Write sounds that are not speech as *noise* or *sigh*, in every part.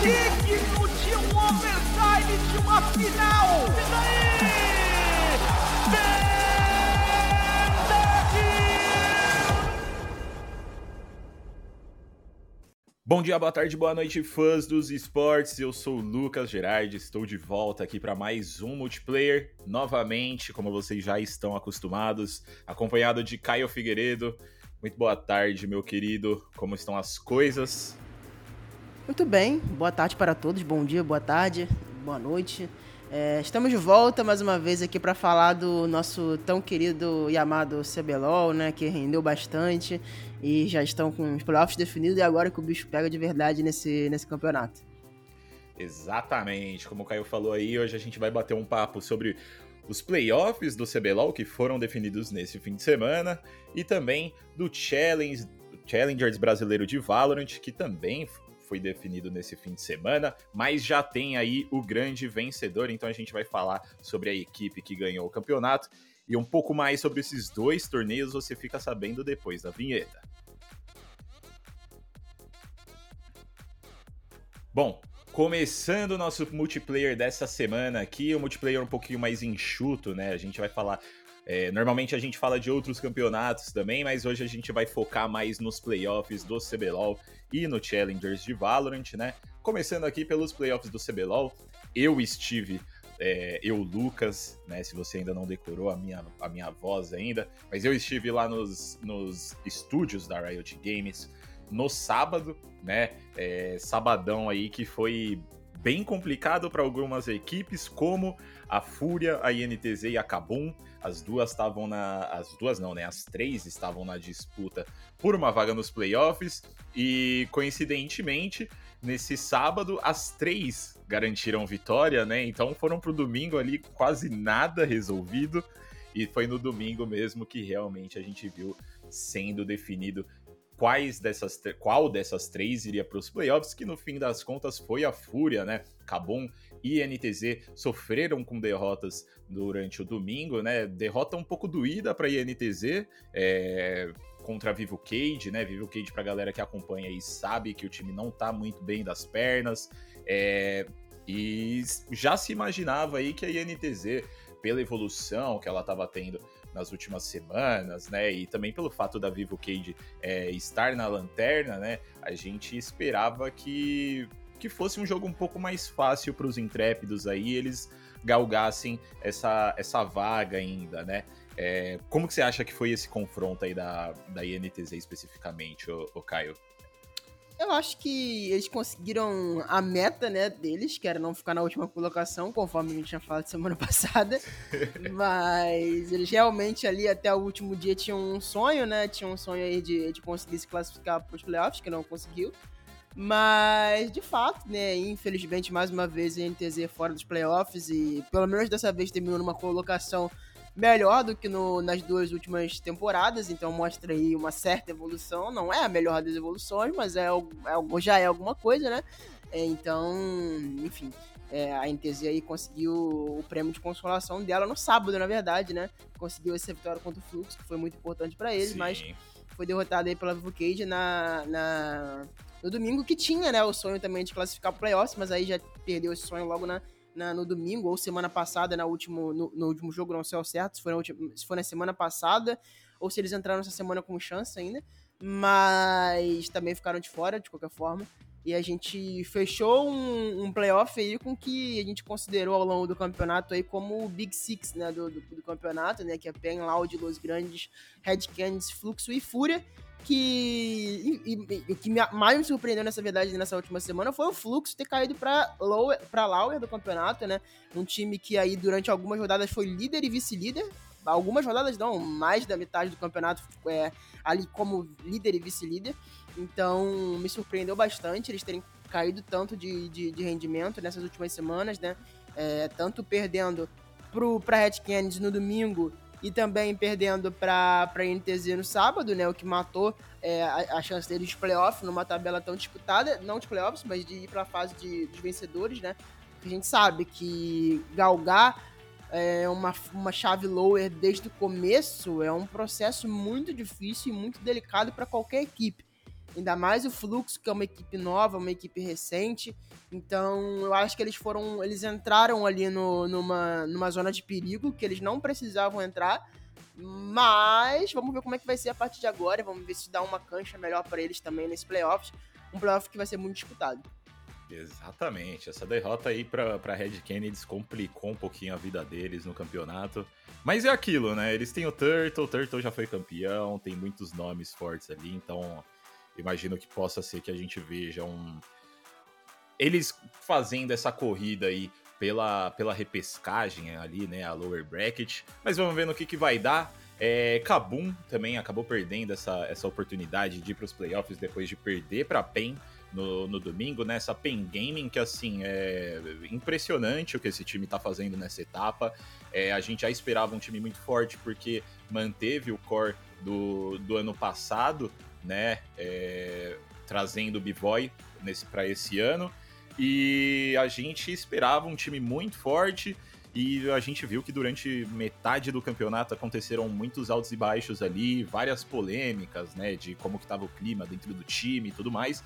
digno de um overtime de uma final. E daí? Bom dia, boa tarde, boa noite, fãs dos esportes. Eu sou o Lucas Gerardi, estou de volta aqui para mais um multiplayer, novamente, como vocês já estão acostumados, acompanhado de Caio Figueiredo. Muito boa tarde, meu querido. Como estão as coisas? Muito bem, boa tarde para todos, bom dia, boa tarde, boa noite. É, estamos de volta mais uma vez aqui para falar do nosso tão querido e amado CBLOL, né, que rendeu bastante e já estão com os playoffs definidos e agora que o bicho pega de verdade nesse, nesse campeonato. Exatamente, como o Caio falou aí, hoje a gente vai bater um papo sobre os playoffs do CBLOL que foram definidos nesse fim de semana e também do Challenge, Challengers brasileiro de Valorant, que também foi definido nesse fim de semana, mas já tem aí o grande vencedor, então a gente vai falar sobre a equipe que ganhou o campeonato e um pouco mais sobre esses dois torneios você fica sabendo depois da vinheta. Bom, começando o nosso multiplayer dessa semana aqui, o multiplayer um pouquinho mais enxuto, né? A gente vai falar é, normalmente a gente fala de outros campeonatos também, mas hoje a gente vai focar mais nos playoffs do CBLOL e no Challengers de Valorant, né? Começando aqui pelos playoffs do CBLOL, eu estive, é, eu, Lucas, né? Se você ainda não decorou a minha, a minha voz ainda, mas eu estive lá nos, nos estúdios da Riot Games no sábado, né? É, sabadão aí que foi bem complicado para algumas equipes, como a Fúria, a INTZ e a Kabum. As duas estavam na. As duas não, né? As três estavam na disputa por uma vaga nos playoffs. E coincidentemente, nesse sábado, as três garantiram vitória, né? Então foram pro domingo ali quase nada resolvido. E foi no domingo mesmo que realmente a gente viu sendo definido quais dessas qual dessas três iria para os playoffs, que no fim das contas foi a Fúria, né? Cabum e NTZ sofreram com derrotas durante o domingo, né? Derrota um pouco doída para INTZ, é, contra Vivo Cage, né? Vivo Cage pra galera que acompanha aí sabe que o time não tá muito bem das pernas. É, e já se imaginava aí que a INTZ, pela evolução que ela estava tendo nas últimas semanas, né? E também pelo fato da Vivo Cage é, estar na lanterna, né? A gente esperava que, que fosse um jogo um pouco mais fácil para os intrépidos aí, eles galgassem essa, essa vaga ainda, né? É, como que você acha que foi esse confronto aí da, da INTZ especificamente, o, Caio? Eu acho que eles conseguiram a meta, né, deles, que era não ficar na última colocação, conforme a gente tinha falado semana *laughs* passada. Mas eles realmente ali até o último dia tinham um sonho, né? Tinham um sonho aí de, de conseguir se classificar para os playoffs, que não conseguiu. Mas, de fato, né, infelizmente, mais uma vez, a NTZ fora dos playoffs e pelo menos dessa vez terminou numa colocação melhor do que no, nas duas últimas temporadas, então mostra aí uma certa evolução. Não é a melhor das evoluções, mas é, é já é alguma coisa, né? É, então, enfim, é, a NTZ aí conseguiu o prêmio de consolação dela no sábado, na verdade, né? Conseguiu essa vitória contra o Fluxo, que foi muito importante para eles, Sim. mas foi derrotada aí pela Vivo Cage na, na, no domingo, que tinha, né, o sonho também de classificar pro playoffs, mas aí já perdeu esse sonho logo na na, no domingo ou semana passada, na último, no, no, último jogo, não sei ao certo, se foi, última, se foi na semana passada ou se eles entraram essa semana com chance ainda, mas também ficaram de fora, de qualquer forma. E a gente fechou um, um playoff aí com que a gente considerou ao longo do campeonato aí como o Big Six, né, do, do, do campeonato, né, que é Pen, Loud, Los Grandes, Red Canids, Fluxo e Fúria, que o que mais me surpreendeu nessa verdade nessa última semana foi o fluxo ter caído para para Lauer do campeonato, né? Um time que aí durante algumas rodadas foi líder e vice-líder. Algumas rodadas não, mais da metade do campeonato é, ali como líder e vice-líder. Então me surpreendeu bastante eles terem caído tanto de, de, de rendimento nessas últimas semanas, né? É, tanto perdendo para Red Canids no domingo e também perdendo para NTZ no sábado, né? O que matou é, a, a, chance deles de playoff numa tabela tão disputada, não de playoffs, mas de ir para a fase de, dos vencedores, né? A gente sabe que galgar é, uma, uma chave lower desde o começo é um processo muito difícil e muito delicado para qualquer equipe. Ainda mais o Fluxo, que é uma equipe nova, uma equipe recente. Então, eu acho que eles foram. Eles entraram ali no, numa, numa zona de perigo que eles não precisavam entrar. Mas vamos ver como é que vai ser a partir de agora. Vamos ver se dá uma cancha melhor para eles também nesse playoffs. Um playoff que vai ser muito disputado. Exatamente. Essa derrota aí pra Red Kennedy complicou um pouquinho a vida deles no campeonato. Mas é aquilo, né? Eles têm o Turtle, o Turtle já foi campeão, tem muitos nomes fortes ali, então imagino que possa ser que a gente veja um. Eles fazendo essa corrida aí pela, pela repescagem ali, né? A lower bracket. Mas vamos ver no que, que vai dar. É, Kabum também acabou perdendo essa, essa oportunidade de ir para os playoffs depois de perder para PEN no, no domingo, né? PEN Gaming, que assim, é impressionante o que esse time tá fazendo nessa etapa. É, a gente já esperava um time muito forte, porque manteve o core do, do ano passado, né? É, trazendo o B-Boy para esse ano. E a gente esperava um time muito forte. E a gente viu que durante metade do campeonato aconteceram muitos altos e baixos ali, várias polêmicas, né, de como que estava o clima dentro do time e tudo mais.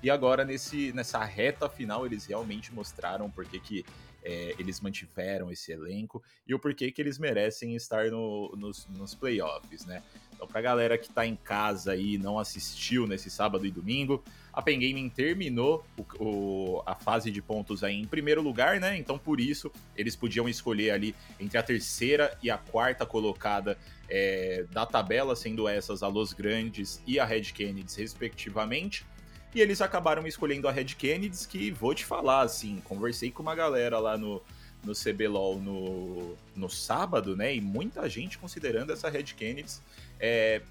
E agora, nesse, nessa reta final, eles realmente mostraram por que, que é, eles mantiveram esse elenco e o porquê que eles merecem estar no, nos, nos playoffs, né? Então, pra galera que tá em casa e não assistiu nesse sábado e domingo, a Pen Gaming terminou o, o, a fase de pontos aí em primeiro lugar, né? Então, por isso, eles podiam escolher ali entre a terceira e a quarta colocada é, da tabela, sendo essas a Los Grandes e a Red Kennedy, respectivamente. E eles acabaram escolhendo a Red Kennedy, que vou te falar, assim, conversei com uma galera lá no, no CBLOL no, no sábado, né? E muita gente considerando essa Red Kennedy é,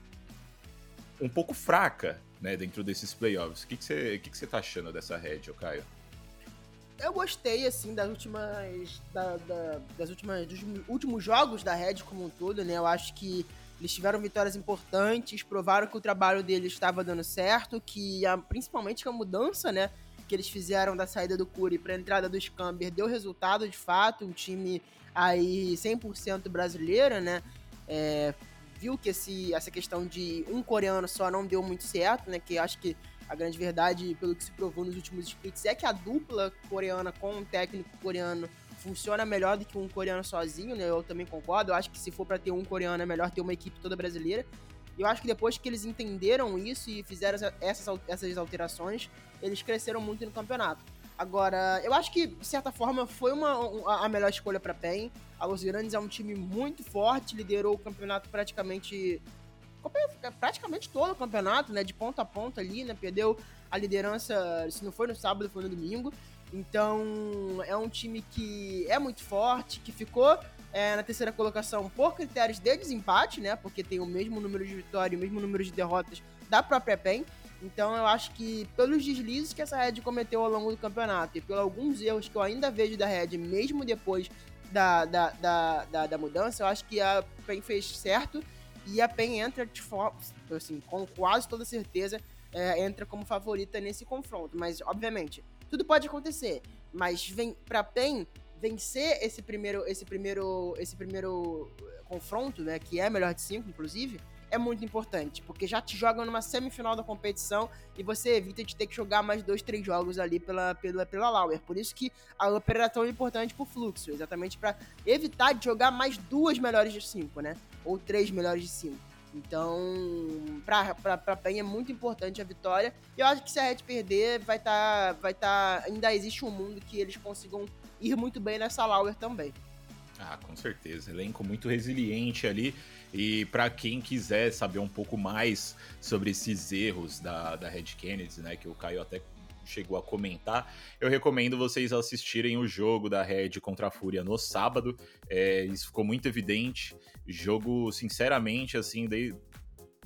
um pouco fraca, né? Dentro desses playoffs. O que, que, você, que, que você tá achando dessa Red, Caio? Eu gostei, assim, das últimas. Da, da, das últimas. dos últimos jogos da Red como um todo, né? Eu acho que eles tiveram vitórias importantes, provaram que o trabalho deles estava dando certo, que a, principalmente que a mudança, né, que eles fizeram da saída do Curi para a entrada do Scamber deu resultado de fato, um time aí 100% brasileiro, né? É, viu que esse, essa questão de um coreano só não deu muito certo, né? Que acho que a grande verdade, pelo que se provou nos últimos splits, é que a dupla coreana com um técnico coreano funciona melhor do que um coreano sozinho, né? Eu também concordo. Eu acho que se for para ter um coreano, é melhor ter uma equipe toda brasileira. E eu acho que depois que eles entenderam isso e fizeram essas, essas alterações, eles cresceram muito no campeonato. Agora, eu acho que, de certa forma, foi uma, a melhor escolha para PEN. A Los Grandes é um time muito forte, liderou o campeonato praticamente praticamente todo o campeonato, né, de ponta a ponta ali, né, perdeu a liderança, se não foi no sábado, foi no domingo, então, é um time que é muito forte, que ficou é, na terceira colocação por critérios de desempate, né? Porque tem o mesmo número de vitórias e o mesmo número de derrotas da própria PEN. Então, eu acho que pelos deslizes que essa Red cometeu ao longo do campeonato e pelos alguns erros que eu ainda vejo da Red, mesmo depois da, da, da, da, da mudança, eu acho que a PEN fez certo e a PEN entra de forma, assim, com quase toda certeza, é, entra como favorita nesse confronto. Mas, obviamente, tudo pode acontecer, mas vem para PEN vencer esse primeiro, esse primeiro, esse primeiro confronto, né, que é melhor de cinco, inclusive, é muito importante, porque já te jogam numa semifinal da competição e você evita de ter que jogar mais dois, três jogos ali pela, pela, pela Lauer. Por isso que a Upper era tão importante pro fluxo, exatamente para evitar de jogar mais duas melhores de cinco, né? Ou três melhores de cinco. Então, pra PEN é muito importante a vitória. E eu acho que se a Red perder, vai estar. Tá, vai tá, ainda existe um mundo que eles consigam ir muito bem nessa Lauer também. Ah, com certeza. Elenco muito resiliente ali. E para quem quiser saber um pouco mais sobre esses erros da, da Red Kennedy, né, que o Caio até chegou a comentar, eu recomendo vocês assistirem o jogo da Red contra a Fúria no sábado. É, isso ficou muito evidente. Jogo, sinceramente, assim, de...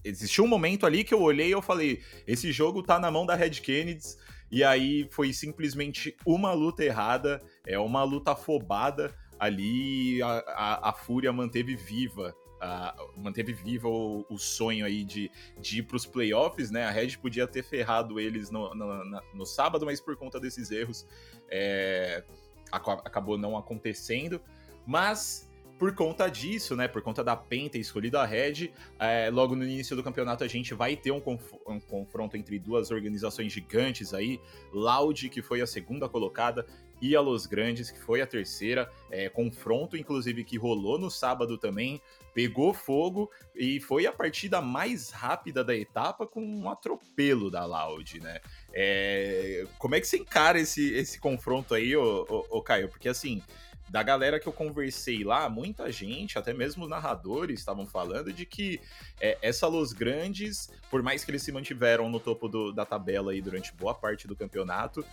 existiu um momento ali que eu olhei e eu falei: esse jogo tá na mão da Red Kennedy. E aí foi simplesmente uma luta errada, é uma luta afobada ali. A, a, a Fúria manteve viva Uh, manteve vivo o, o, sonho aí de, de ir para os playoffs, né? A Red podia ter ferrado eles no, no, no, no sábado, mas por conta desses erros é, acabou não acontecendo. Mas por conta disso, né? Por conta da Penta escolhida a Red, é, logo no início do campeonato a gente vai ter um, conf um, confronto entre duas organizações gigantes aí, Loud, que foi a segunda colocada, e a Los Grandes, que foi a terceira. É, confronto, inclusive, que rolou no sábado também, pegou fogo e foi a partida mais rápida da etapa com um atropelo da Loud, né? É, como é que você encara esse, esse confronto aí, ô, ô, ô Caio? Porque assim da galera que eu conversei lá, muita gente, até mesmo narradores, estavam falando de que é, essa Los Grandes, por mais que eles se mantiveram no topo do, da tabela aí durante boa parte do campeonato,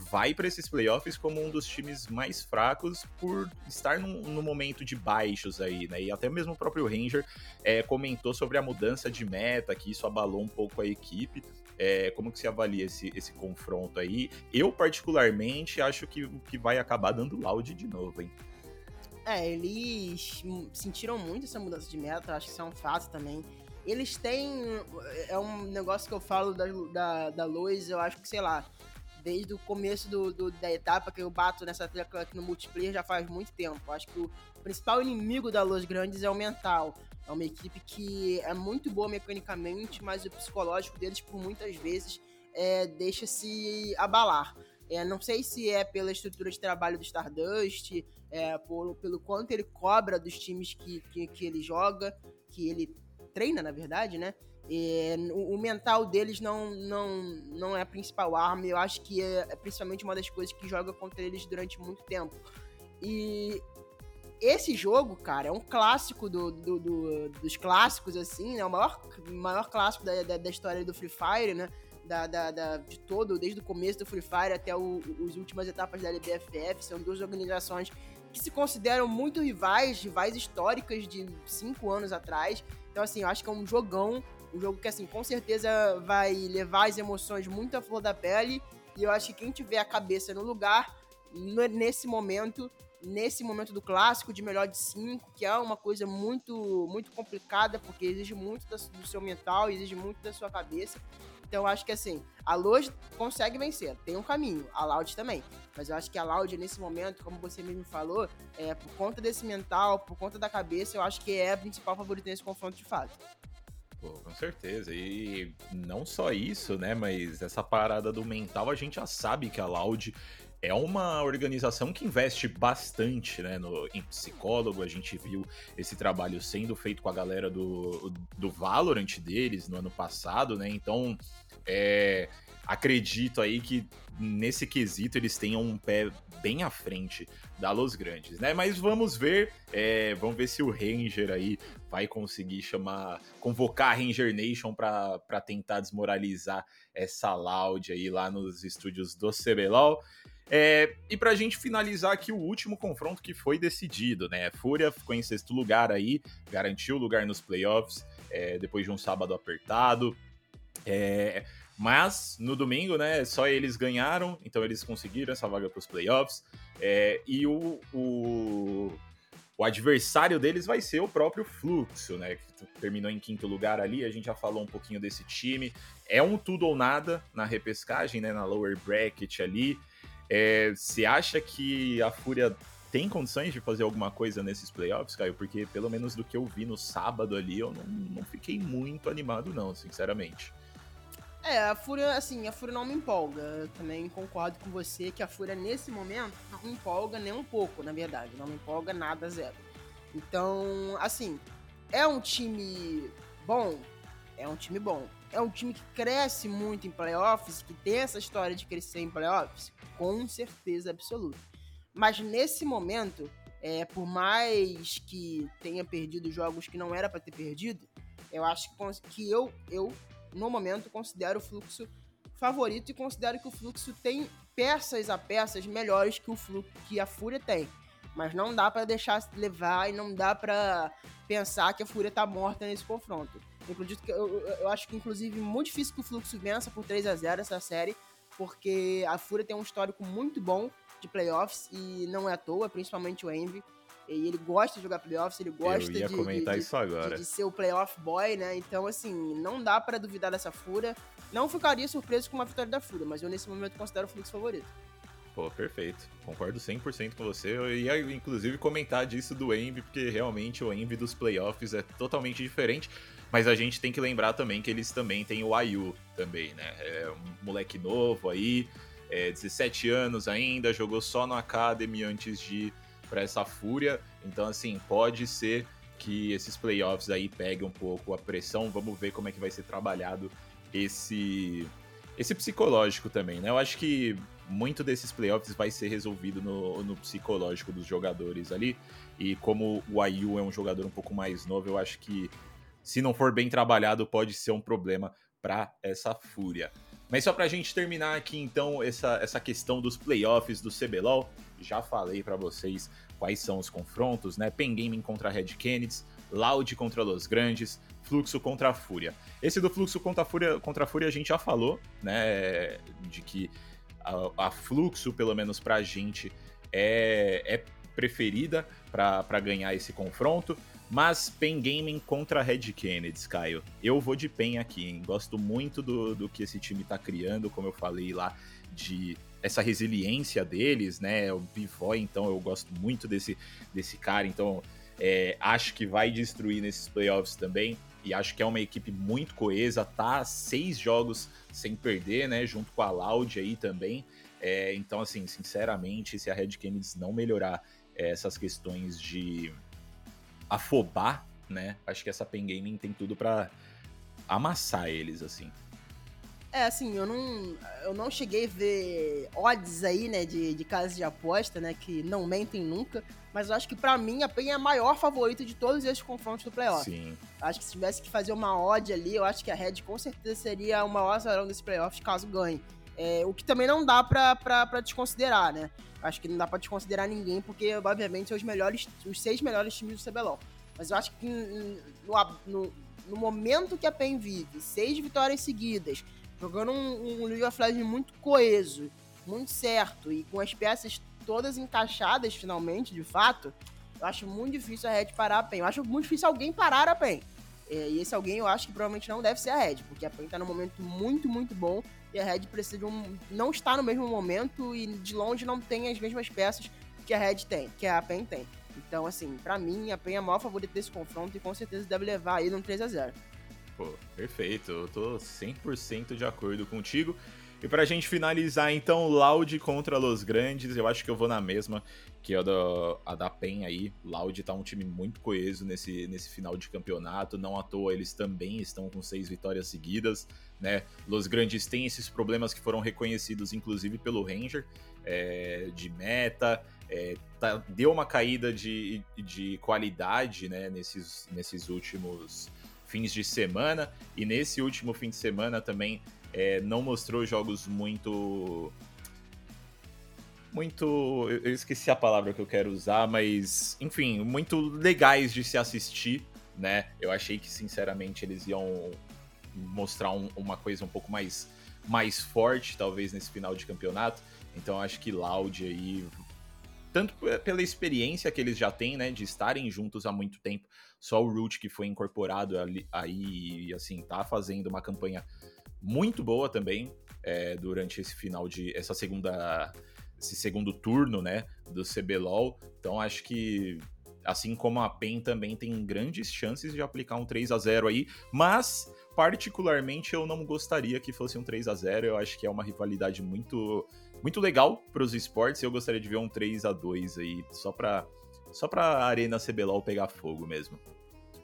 vai para esses playoffs como um dos times mais fracos por estar num, num, momento de baixos aí, né? E até mesmo o próprio Ranger é, comentou sobre a mudança de meta, que isso abalou um pouco a equipe. É, como que se avalia esse, esse confronto aí? Eu, particularmente, acho que, que vai acabar dando loud de novo, hein? É, eles sentiram muito essa mudança de meta, acho que isso é um fato também. Eles têm. É um negócio que eu falo da, da, da eu acho que, sei lá, desde o começo do, do, da etapa que eu bato nessa tecla aqui no multiplayer já faz muito tempo. Acho que o principal inimigo da Los Grandes é o mental. É uma equipe que é muito boa mecanicamente, mas o psicológico deles, por muitas vezes, é, deixa se abalar. É, não sei se é pela estrutura de trabalho do Stardust, é, por, pelo quanto ele cobra dos times que, que, que ele joga, que ele treina, na verdade, né? É, o, o, mental deles não, não, não é a principal arma. Eu acho que é, é principalmente uma das coisas que joga contra eles durante muito tempo. E esse jogo, cara, é um clássico do, do, do, dos clássicos, assim, né? O maior, maior clássico da, da, da história do Free Fire, né? Da, da, da, de todo, desde o começo do Free Fire até as últimas etapas da LBFF. São duas organizações que se consideram muito rivais, rivais históricas de cinco anos atrás. Então, assim, eu acho que é um jogão, um jogo que, assim, com certeza vai levar as emoções muito à flor da pele. E eu acho que quem tiver a cabeça no lugar, nesse momento, nesse momento do clássico de melhor de cinco, que é uma coisa muito muito complicada, porque exige muito do seu mental, exige muito da sua cabeça. Então eu acho que assim, a Loud consegue vencer, tem um caminho, a Loud também. Mas eu acho que a Loud nesse momento, como você mesmo falou, é, por conta desse mental, por conta da cabeça, eu acho que é a principal favorita nesse confronto de fato. Pô, com certeza. E não só isso, né? Mas essa parada do mental, a gente já sabe que a Loud é uma organização que investe bastante né, no, em psicólogo. A gente viu esse trabalho sendo feito com a galera do, do Valorant deles no ano passado, né? Então, é, acredito aí que nesse quesito eles tenham um pé bem à frente da Los Grandes, né? Mas vamos ver, é, vamos ver se o Ranger aí vai conseguir chamar, convocar a Ranger Nation para tentar desmoralizar essa Loud aí lá nos estúdios do CBLOL. É, e pra gente finalizar aqui o último confronto que foi decidido, né? Fúria ficou em sexto lugar aí, garantiu o lugar nos playoffs, é, depois de um sábado apertado. É, mas no domingo, né, só eles ganharam, então eles conseguiram essa vaga para os playoffs. É, e o, o, o, adversário deles vai ser o próprio Fluxo, né, que terminou em quinto lugar ali. A gente já falou um pouquinho desse time. É um tudo ou nada na repescagem, né, na lower bracket ali. É, você acha que a Fúria tem condições de fazer alguma coisa nesses playoffs, Caio? Porque pelo menos do que eu vi no sábado ali, eu não, não fiquei muito animado, não, sinceramente. É, a Fúria, assim, a Fúria não me empolga. Eu também concordo com você que a Fúria, nesse momento, não me empolga nem um pouco, na verdade. Não me empolga nada, zero. Então, assim, é um time bom? É um time bom. É um time que cresce muito em playoffs, que tem essa história de crescer em playoffs? com certeza absoluta. Mas nesse momento, é, por mais que tenha perdido jogos que não era para ter perdido, eu acho que eu, eu, no momento, considero o fluxo favorito e considero que o fluxo tem peças a peças melhores que o fluxo que a Fúria tem. Mas não dá para deixar levar e não dá para pensar que a Fúria tá morta nesse confronto. Eu, eu, eu acho que, inclusive, muito difícil que o Fluxo vença por 3 a 0 essa série, porque a Fúria tem um histórico muito bom de playoffs e não é à toa, principalmente o Envy. E ele gosta de jogar playoffs, ele gosta de, de. De, de, ser o playoff boy, né? Então, assim, não dá para duvidar dessa Fúria. Não ficaria surpreso com uma vitória da Fúria, mas eu nesse momento considero o Fluxo favorito. Pô, perfeito. Concordo 100% com você. Eu ia, inclusive, comentar disso do Envy, porque realmente o Envy dos playoffs é totalmente diferente. Mas a gente tem que lembrar também que eles também têm o Ayu também, né? É um moleque novo aí, é 17 anos ainda, jogou só no Academy antes de ir pra essa fúria. Então, assim, pode ser que esses playoffs aí peguem um pouco a pressão. Vamos ver como é que vai ser trabalhado esse esse psicológico também, né? Eu acho que muito desses playoffs vai ser resolvido no, no psicológico dos jogadores ali. E como o Ayu é um jogador um pouco mais novo, eu acho que se não for bem trabalhado, pode ser um problema para essa fúria. Mas só para a gente terminar aqui, então, essa, essa questão dos playoffs do CBLOL, já falei para vocês quais são os confrontos, né? Pen Gaming contra Red Kennedy, Loud contra Los Grandes, Fluxo contra a Fúria. Esse do Fluxo contra a Fúria, contra a Fúria a gente já falou, né? De que a, a Fluxo, pelo menos pra gente, é, é preferida para ganhar esse confronto. Mas Pen Gaming contra Red Kennedy, Caio. Eu vou de Pen aqui, hein? Gosto muito do, do que esse time tá criando, como eu falei lá, de essa resiliência deles, né? O Bivoy, então, eu gosto muito desse, desse cara, então é, acho que vai destruir nesses playoffs também. E acho que é uma equipe muito coesa, tá seis jogos sem perder, né? Junto com a Loud aí também. É, então, assim, sinceramente, se a Red Kennedy não melhorar é, essas questões de afobar, né? Acho que essa Pen Gaming tem tudo para amassar eles, assim. É, assim, eu não, eu não cheguei a ver odds aí, né, de, de casas de aposta, né, que não mentem nunca, mas eu acho que para mim a PEN é a maior favorita de todos esses confrontos do playoff. Sim. Acho que se tivesse que fazer uma odd ali, eu acho que a Red com certeza seria o maior azarão desse playoff caso ganhe. É, o que também não dá pra, pra, pra desconsiderar, né? Acho que não dá pra desconsiderar ninguém, porque, obviamente, são os melhores, os seis melhores times do CBLOL. Mas eu acho que no, no, no momento que a PEN vive, seis vitórias seguidas, jogando um, um League of Legends muito coeso, muito certo, e com as peças todas encaixadas finalmente, de fato, eu acho muito difícil a Red parar a PEN. Eu acho muito difícil alguém parar a PEN. É, e esse alguém eu acho que provavelmente não deve ser a Red, porque a PEN tá num momento muito, muito bom e a Red precisa de um. não está no mesmo momento e de longe não tem as mesmas peças que a Red tem, que a PEN tem. Então, assim, para mim, a PEN é a maior favorita desse confronto e com certeza deve levar aí num 3 a 0 Pô, perfeito. Eu tô 100% de acordo contigo. E pra gente finalizar, então, Loud contra Los Grandes, eu acho que eu vou na mesma, que é a da, a da PEN aí. Loud tá um time muito coeso nesse, nesse final de campeonato, não à toa eles também estão com seis vitórias seguidas, né? Los Grandes têm esses problemas que foram reconhecidos, inclusive, pelo Ranger, é, de meta, é, tá, deu uma caída de, de qualidade, né, nesses, nesses últimos fins de semana, e nesse último fim de semana também é, não mostrou jogos muito. Muito. Eu esqueci a palavra que eu quero usar, mas. Enfim, muito legais de se assistir, né? Eu achei que, sinceramente, eles iam mostrar um, uma coisa um pouco mais, mais forte, talvez, nesse final de campeonato. Então, acho que Loud aí. Tanto pela experiência que eles já têm, né? De estarem juntos há muito tempo. Só o Root que foi incorporado ali, aí, e assim, tá fazendo uma campanha muito boa também é, durante esse final de essa segunda esse segundo turno, né, do CBLOL. Então acho que assim como a PEN também tem grandes chances de aplicar um 3 a 0 aí, mas particularmente eu não gostaria que fosse um 3 a 0. Eu acho que é uma rivalidade muito muito legal para os esportes. Eu gostaria de ver um 3 a 2 aí, só para só para Arena CBLOL pegar fogo mesmo.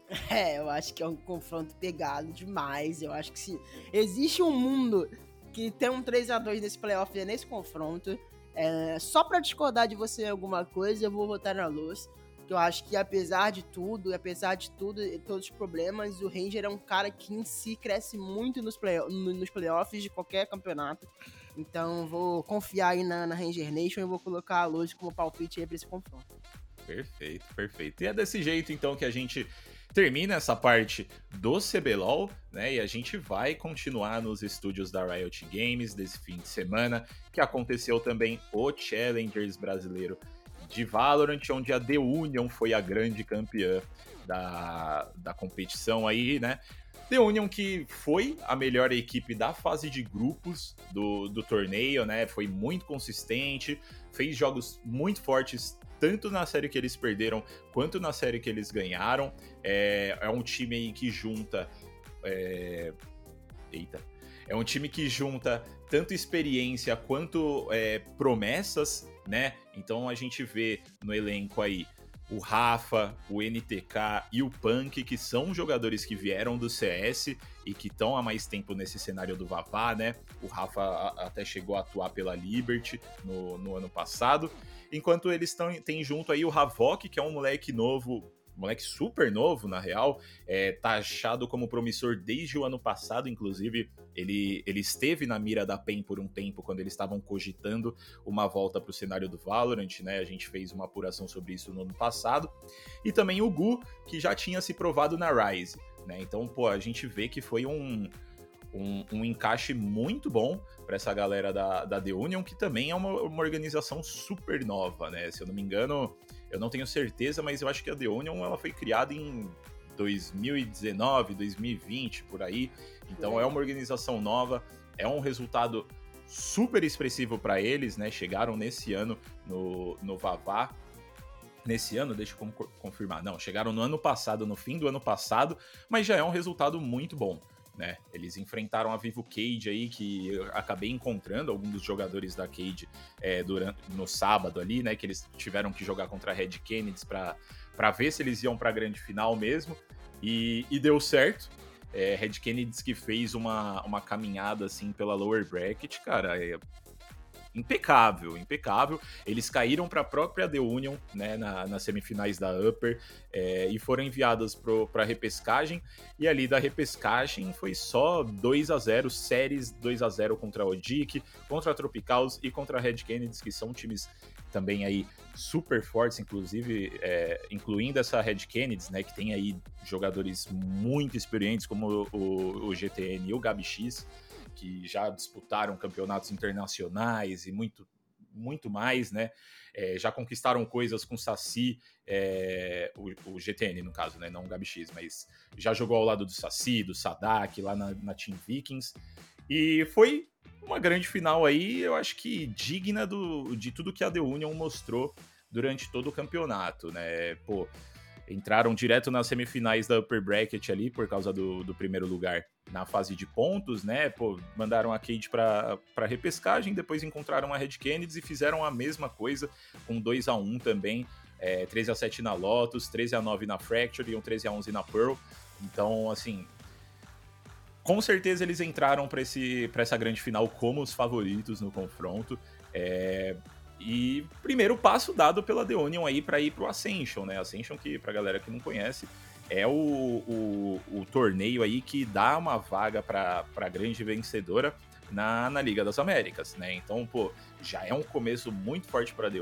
*laughs* É, eu acho que é um confronto pegado demais. Eu acho que se existe um mundo que tem um 3 a 2 nesse playoff é nesse confronto, é, só para discordar de você alguma coisa, eu vou votar na luz. Que eu acho que apesar de tudo, apesar de tudo, todos os problemas, o Ranger é um cara que em si cresce muito nos, play, nos playoffs de qualquer campeonato. Então vou confiar aí na, na Ranger Nation e vou colocar a luz como palpite aí pra esse confronto. Perfeito, perfeito. E é desse jeito então que a gente termina essa parte do CBLOL, né? E a gente vai continuar nos estúdios da Riot Games desse fim de semana, que aconteceu também o Challengers brasileiro de Valorant, onde a The Union foi a grande campeã da, da competição aí, né? The Union que foi a melhor equipe da fase de grupos do, do torneio, né? Foi muito consistente, fez jogos muito fortes tanto na série que eles perderam quanto na série que eles ganharam. É, é um time aí que junta. É... Eita. É um time que junta tanto experiência quanto é, promessas, né? Então a gente vê no elenco aí o Rafa, o NTK e o Punk, que são jogadores que vieram do CS e que estão há mais tempo nesse cenário do Vavá, né? O Rafa até chegou a atuar pela Liberty no, no ano passado. Enquanto eles têm junto aí o Havok, que é um moleque novo moleque super novo, na real, é, tá achado como promissor desde o ano passado, inclusive ele, ele esteve na mira da PEN por um tempo, quando eles estavam cogitando uma volta para o cenário do Valorant, né? A gente fez uma apuração sobre isso no ano passado. E também o Gu, que já tinha se provado na Rise, né? Então, pô, a gente vê que foi um, um, um encaixe muito bom para essa galera da, da The Union, que também é uma, uma organização super nova, né? Se eu não me engano, eu não tenho certeza, mas eu acho que a The Union ela foi criada em 2019, 2020, por aí. Então é uma organização nova, é um resultado super expressivo para eles, né? Chegaram nesse ano no, no Vavá. Nesse ano, deixa eu confirmar. Não, chegaram no ano passado, no fim do ano passado, mas já é um resultado muito bom né? Eles enfrentaram a Vivo Cage aí, que eu acabei encontrando alguns dos jogadores da Cage é, durante, no sábado ali, né? Que eles tiveram que jogar contra a Red Kennedy para ver se eles iam para a grande final mesmo. E, e deu certo. É, Red Kennedy que fez uma, uma caminhada assim pela lower bracket, cara. É, impecável, impecável. Eles caíram para a própria The Union, né, na, nas semifinais da Upper, é, e foram enviadas para a repescagem. E ali da repescagem foi só 2 a 0 séries 2 a 0 contra a Odic, contra a Tropicals e contra a Red Kennedy, que são times também aí super fortes, inclusive, é, incluindo essa Red Kennedy, né, que tem aí jogadores muito experientes como o, o, o GTN e o Gabi X que já disputaram campeonatos internacionais e muito, muito mais, né? É, já conquistaram coisas com Saci, é, o, o, GTN no caso, né? Não o Gabi X, mas já jogou ao lado do Saci, do Sadak, lá na, na Team Vikings. E foi uma grande final aí, eu acho que digna do, de tudo que a The Union mostrou durante todo o campeonato, né? Pô, entraram direto nas semifinais da Upper Bracket ali por causa do, do primeiro lugar na fase de pontos, né? Pô, mandaram a Cade para repescagem, depois encontraram a Red Kennedy e fizeram a mesma coisa com 2 a 1 também. É, 13 a 7 na Lotus, 13 a 9 na Fracture e um 13 a 11 na Pearl. Então, assim, com certeza eles entraram para essa grande final como os favoritos no confronto. É, e primeiro passo dado pela The Onion aí para ir pro Ascension, né? Ascension que, pra galera que não conhece, é o, o, o torneio aí que dá uma vaga para a grande vencedora na, na Liga das Américas, né? Então, pô, já é um começo muito forte para The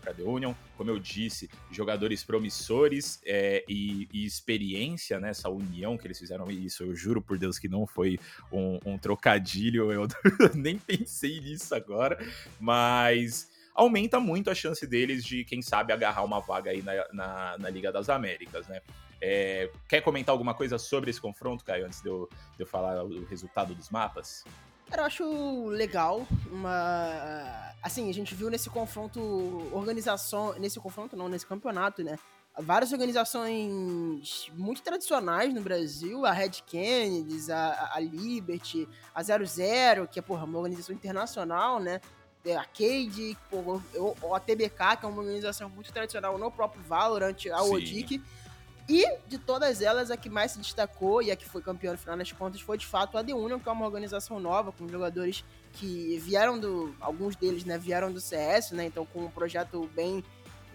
para The Union, como eu disse, jogadores promissores é, e, e, experiência né? união que eles fizeram. Isso, eu juro por Deus que não foi um, um trocadilho, eu *laughs* nem pensei nisso agora, mas aumenta muito a chance deles de, quem sabe, agarrar uma vaga aí na, na, na Liga das Américas, né? É, quer comentar alguma coisa sobre esse confronto, Caio, antes de eu, de eu falar o resultado dos mapas? Eu acho legal uma. Assim, a gente viu nesse confronto organização. Nesse confronto, não, nesse campeonato, né? Várias organizações muito tradicionais no Brasil, a Red Kennedy, a, a Liberty, a 00, que é porra, uma organização internacional, né? É, a Cade, a TBK, que é uma organização muito tradicional no próprio Valorant, a Odic. E de todas elas, a que mais se destacou e a que foi campeã no final das contas foi de fato a The Union, que é uma organização nova, com jogadores que vieram do. Alguns deles, né, vieram do CS, né? Então, com um projeto bem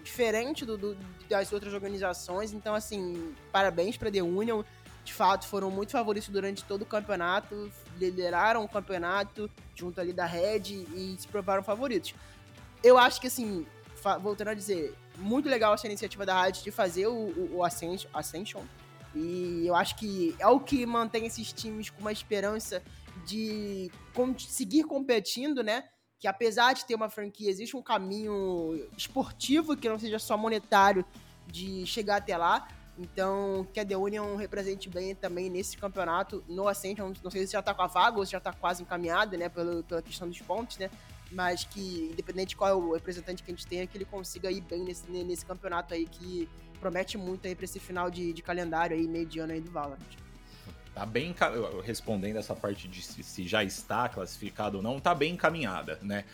diferente do, do das outras organizações. Então, assim, parabéns para The Union de fato foram muito favoritos durante todo o campeonato, lideraram o campeonato junto ali da Red e se provaram favoritos. Eu acho que, assim, voltando a dizer, muito legal essa iniciativa da Red de fazer o, o, o Ascension, Ascension. E eu acho que é o que mantém esses times com uma esperança de seguir competindo, né? Que apesar de ter uma franquia, existe um caminho esportivo que não seja só monetário de chegar até lá. Então, que a The Union represente bem também nesse campeonato no Ascension. Não sei se já tá com a vaga ou se já tá quase encaminhada, né, pela, pela questão dos pontos, né? Mas que, independente de qual é o representante que a gente tenha, que ele consiga ir bem nesse, nesse campeonato aí que promete muito aí pra esse final de, de calendário aí, meio de ano aí do Valorant. Tá bem respondendo essa parte de se já está classificado ou não, tá bem encaminhada, né?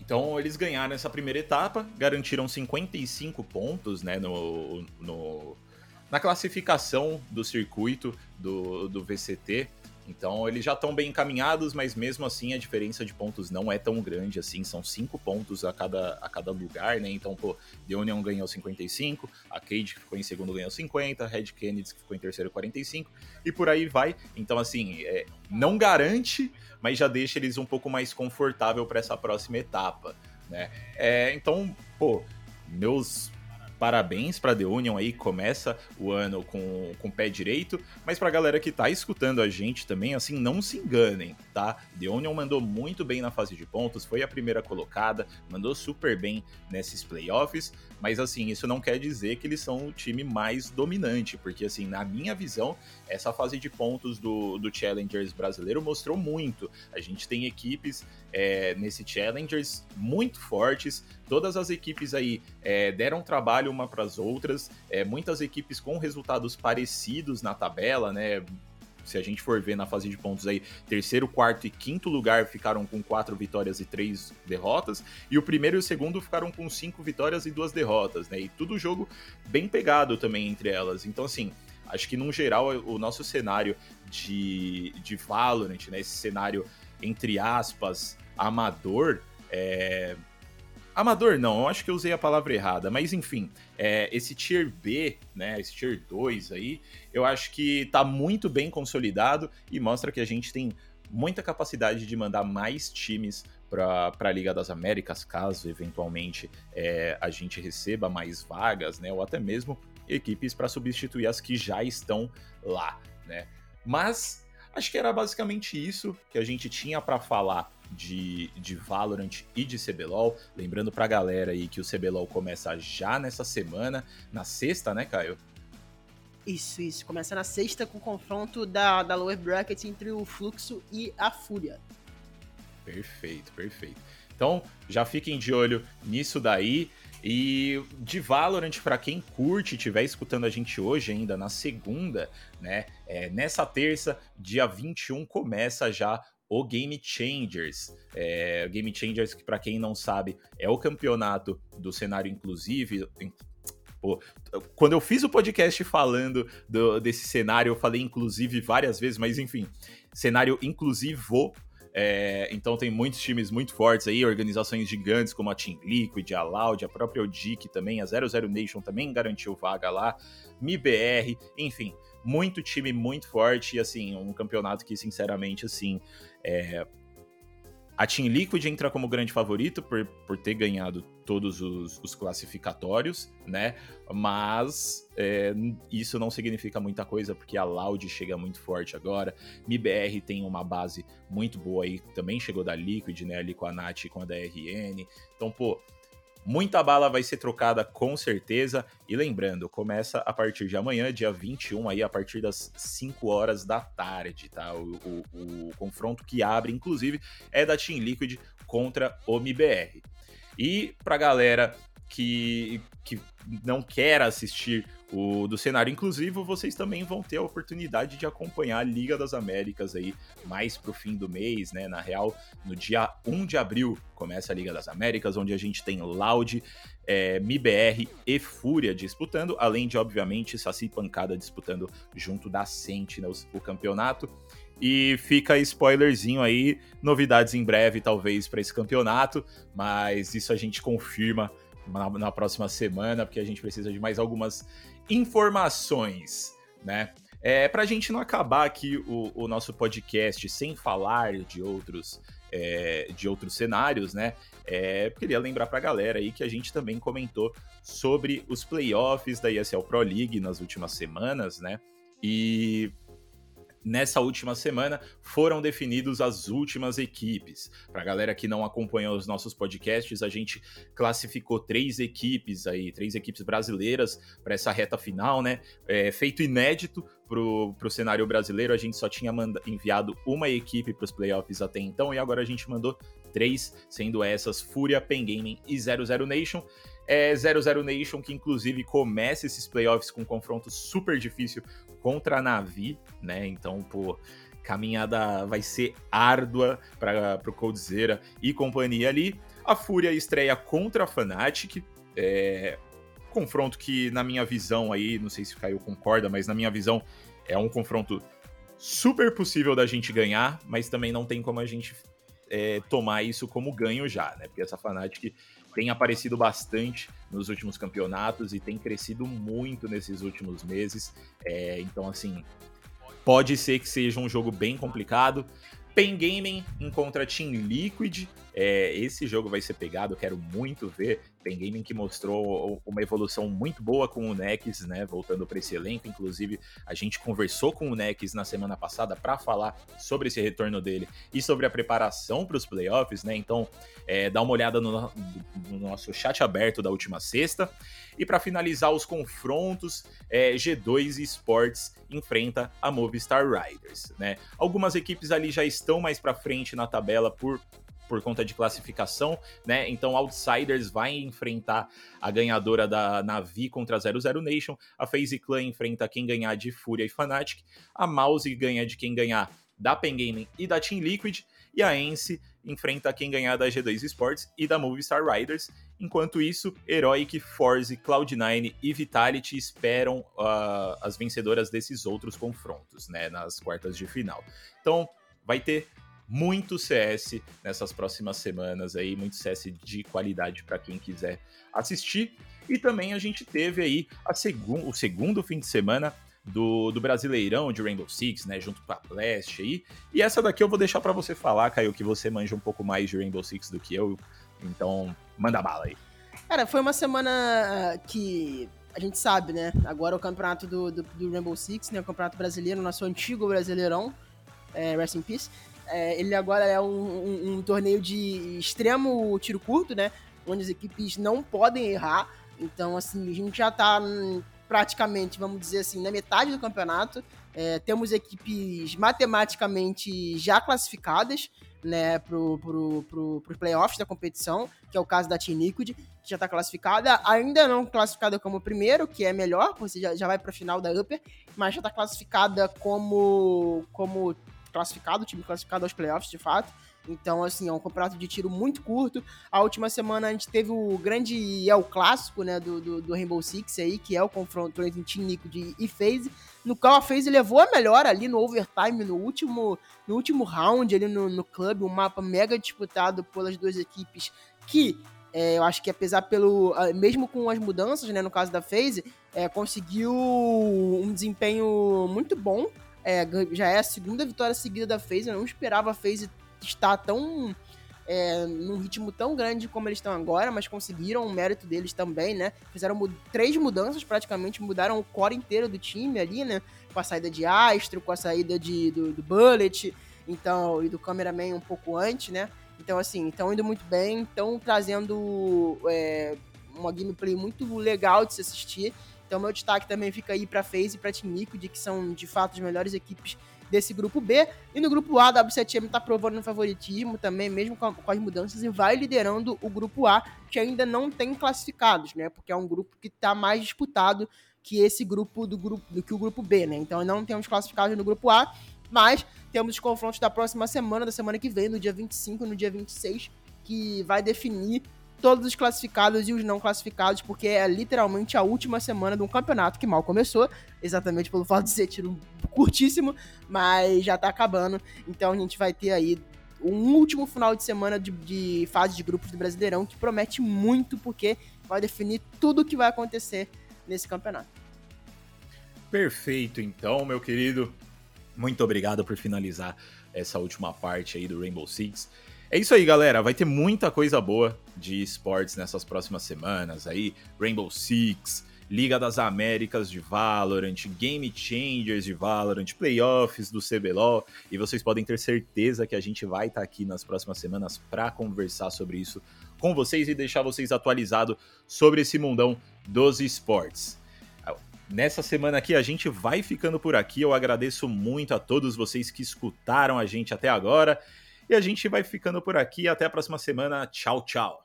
Então eles ganharam essa primeira etapa, garantiram 55 pontos, né, no, no na classificação do circuito do, do VCT. Então eles já estão bem encaminhados, mas mesmo assim a diferença de pontos não é tão grande assim, são cinco pontos a cada, a cada lugar, né? Então, pô, The Union ganhou 55, a Cade que ficou em segundo ganhou 50, Red Kennedy que ficou em terceiro 45, e por aí vai. Então, assim, é, não garante, mas já deixa eles um pouco mais confortável para essa próxima etapa, né? É, então, pô, meus parabéns para The Union aí, começa o ano com, com o pé direito, mas pra galera que tá escutando a gente também, assim, não se enganem, tá? The Union mandou muito bem na fase de pontos, foi a primeira colocada, mandou super bem nesses playoffs, mas assim, isso não quer dizer que eles são o time mais dominante, porque assim, na minha visão, essa fase de pontos do, do Challengers brasileiro mostrou muito. A gente tem equipes é, nesse Challengers muito fortes, todas as equipes aí é, deram trabalho uma para as outras, é, muitas equipes com resultados parecidos na tabela, né? se a gente for ver na fase de pontos aí, terceiro, quarto e quinto lugar ficaram com quatro vitórias e três derrotas, e o primeiro e o segundo ficaram com cinco vitórias e duas derrotas, né? E tudo jogo bem pegado também entre elas. Então, assim, acho que num geral o nosso cenário de, de Valorant, né? Esse cenário, entre aspas, amador, é, Amador não, eu acho que eu usei a palavra errada, mas enfim, é, esse Tier B, né, esse Tier 2 aí, eu acho que tá muito bem consolidado e mostra que a gente tem muita capacidade de mandar mais times para a Liga das Américas, caso eventualmente é, a gente receba mais vagas, né, ou até mesmo equipes para substituir as que já estão lá, né. Mas acho que era basicamente isso que a gente tinha para falar de, de Valorant e de CBLOL. Lembrando pra galera aí que o CBLOL começa já nessa semana, na sexta, né, Caio? Isso, isso. Começa na sexta com o confronto da, da lower bracket entre o Fluxo e a Fúria. Perfeito, perfeito. Então, já fiquem de olho nisso daí. E de Valorant, para quem curte estiver escutando a gente hoje ainda na segunda, né? É, nessa terça, dia 21, começa já o Game Changers. É, Game Changers, que para quem não sabe, é o campeonato do cenário inclusive. Pô, quando eu fiz o podcast falando do, desse cenário, eu falei inclusive várias vezes, mas enfim, cenário inclusivo. É, então tem muitos times muito fortes aí, organizações gigantes como a Team Liquid, a Loud, a própria ODIC também, a 00 Nation também garantiu vaga lá, MIBR, enfim, muito time muito forte e assim, um campeonato que sinceramente assim, é, a Team Liquid entra como grande favorito por, por ter ganhado todos os, os classificatórios, né? Mas é, isso não significa muita coisa, porque a Loud chega muito forte agora. MIBR tem uma base muito boa aí, também chegou da Liquid, né? Ali com a Nat e com a DRN. Então, pô, Muita bala vai ser trocada com certeza. E lembrando, começa a partir de amanhã, dia 21, aí, a partir das 5 horas da tarde, tá? O, o, o confronto que abre, inclusive, é da Team Liquid contra o MBR. E pra galera que, que não quer assistir o do cenário inclusivo, vocês também vão ter a oportunidade de acompanhar a Liga das Américas aí mais pro fim do mês, né? Na real, no dia 1 de abril começa a Liga das Américas, onde a gente tem Loud, é, MIBR e Fúria disputando, além de, obviamente, Saci Pancada disputando junto da Sentinels o campeonato. E fica spoilerzinho aí, novidades em breve, talvez, para esse campeonato, mas isso a gente confirma na, na, próxima semana, porque a gente precisa de mais algumas informações, né? É, para a gente não acabar aqui o, o, nosso podcast sem falar de outros, é, de outros cenários, né? É, queria lembrar para a galera aí que a gente também comentou sobre os playoffs da ESL Pro League nas últimas semanas, né? E Nessa última semana foram definidos as últimas equipes. Para a galera que não acompanhou os nossos podcasts, a gente classificou três equipes aí, três equipes brasileiras para essa reta final, né? É, feito inédito para o cenário brasileiro, a gente só tinha enviado uma equipe para os playoffs até então e agora a gente mandou três, sendo essas Fúria, Pen Gaming e 00 Nation é 00 Nation, que inclusive começa esses playoffs com um confronto super difícil contra a Navi, né? Então, pô, caminhada vai ser árdua para o Coldzera e companhia ali. A Fúria estreia contra a Fnatic, é, confronto que, na minha visão aí, não sei se o Caio concorda, mas na minha visão é um confronto super possível da gente ganhar, mas também não tem como a gente é, tomar isso como ganho já, né? Porque essa Fnatic tem aparecido bastante nos últimos campeonatos e tem crescido muito nesses últimos meses. É, então, assim, pode ser que seja um jogo bem complicado. Pen Gaming encontra Team Liquid. É, esse jogo vai ser pegado, quero muito ver. Pen Gaming que mostrou uma evolução muito boa com o Nex, né? Voltando para esse elenco. Inclusive, a gente conversou com o Nex na semana passada para falar sobre esse retorno dele e sobre a preparação para os playoffs, né? Então, é, dá uma olhada no, no, nosso chat aberto da última sexta. E para finalizar os confrontos, é, G2 Esports enfrenta a Movistar Riders, né? Algumas equipes ali já estão mais para frente na tabela por por conta de classificação, né? Então, Outsiders vai enfrentar a ganhadora da Navi contra a 00 Nation, a FaZe Clan enfrenta quem ganhar de Fúria e Fnatic, a Mouse ganha de quem ganhar da Pen Gaming e da Team Liquid, e a Ence enfrenta quem ganhar da G2 Esports e da Movistar Riders. Enquanto isso, Heroic, Force, Cloud9 e Vitality esperam uh, as vencedoras desses outros confrontos, né, nas quartas de final. Então, vai ter muito CS nessas próximas semanas aí, muito CS de qualidade para quem quiser assistir. E também a gente teve aí a o segundo fim de semana do, do Brasileirão de Rainbow Six, né, junto com a Blast aí. E essa daqui eu vou deixar para você falar, Caio, que você manja um pouco mais de Rainbow Six do que eu. Então, manda bala aí. Cara, foi uma semana ah, que a gente sabe, né? Agora o campeonato do, do, do Rainbow Six, né? O campeonato brasileiro, nosso antigo Brasileirão, é, Rest in Peace. É, ele agora é um, um, um, torneio de extremo tiro curto, né? Onde as equipes não podem errar. Então, assim, a gente já tá praticamente, vamos dizer assim, na metade do campeonato. É, temos equipes matematicamente já classificadas né, pro, pro, pro, pro playoffs da competição, que é o caso da Team Liquid, que já está classificada, ainda não classificada como primeiro, que é melhor, você já, já vai para a final da Upper, mas já está classificada como, como classificado, o time classificado aos playoffs, de fato. Então, assim, é um campeonato de tiro muito curto. A última semana a gente teve o grande é o clássico, né, do, do, do, Rainbow Six aí, que é o confronto entre Team Liquid e FaZe, no qual a FaZe levou a melhor ali no overtime, no último, no último round ali no, no clube, um mapa mega disputado pelas duas equipes que é, eu acho que apesar pelo. Mesmo com as mudanças, né? No caso da FaZe, é, conseguiu um desempenho muito bom é, já é a segunda vitória seguida da FaZe. Eu não esperava a FaZe estar tão. É, num ritmo tão grande como eles estão agora, mas conseguiram o mérito deles também, né? Fizeram três mudanças praticamente, mudaram o core inteiro do time ali, né? Com a saída de Astro, com a saída de, do, do Bullet, então, e do Cameraman um pouco antes, né? Então, assim, estão indo muito bem, estão trazendo é, uma gameplay muito legal de se assistir. Então, meu destaque também fica aí para FaZe e para Team Liquid, que são de fato as melhores equipes desse grupo B. E no grupo A, a W7M está provando no favoritismo também, mesmo com, com, as mudanças, e vai liderando o grupo A, que ainda não tem classificados, né? Porque é um grupo que está mais disputado que esse grupo do grupo do que o grupo B, né? Então não temos classificados no grupo A, mas temos os confrontos da próxima semana, da semana que vem, no dia 25 e no dia 26, que vai definir todos os classificados e os não classificados, porque é literalmente a última semana de um campeonato que mal começou, exatamente pelo fato de ser tiro curtíssimo, mas já tá acabando. Então a gente vai ter aí um último final de semana de, de fase de grupos do Brasileirão que promete muito, porque vai definir tudo o que vai acontecer nesse campeonato. Perfeito, então, meu querido. Muito obrigado por finalizar essa última parte aí do Rainbow Six. É isso aí, galera. Vai ter muita coisa boa de esportes nessas próximas semanas aí. Rainbow Six, Liga das Américas de Valorant, Game Changers de Valorant, Playoffs do CBLOL, e vocês podem ter certeza que a gente vai estar tá aqui nas próximas semanas para conversar sobre isso com vocês e deixar vocês atualizados sobre esse mundão dos esportes. Nessa semana aqui a gente vai ficando por aqui. Eu agradeço muito a todos vocês que escutaram a gente até agora. E a gente vai ficando por aqui. Até a próxima semana. Tchau, tchau.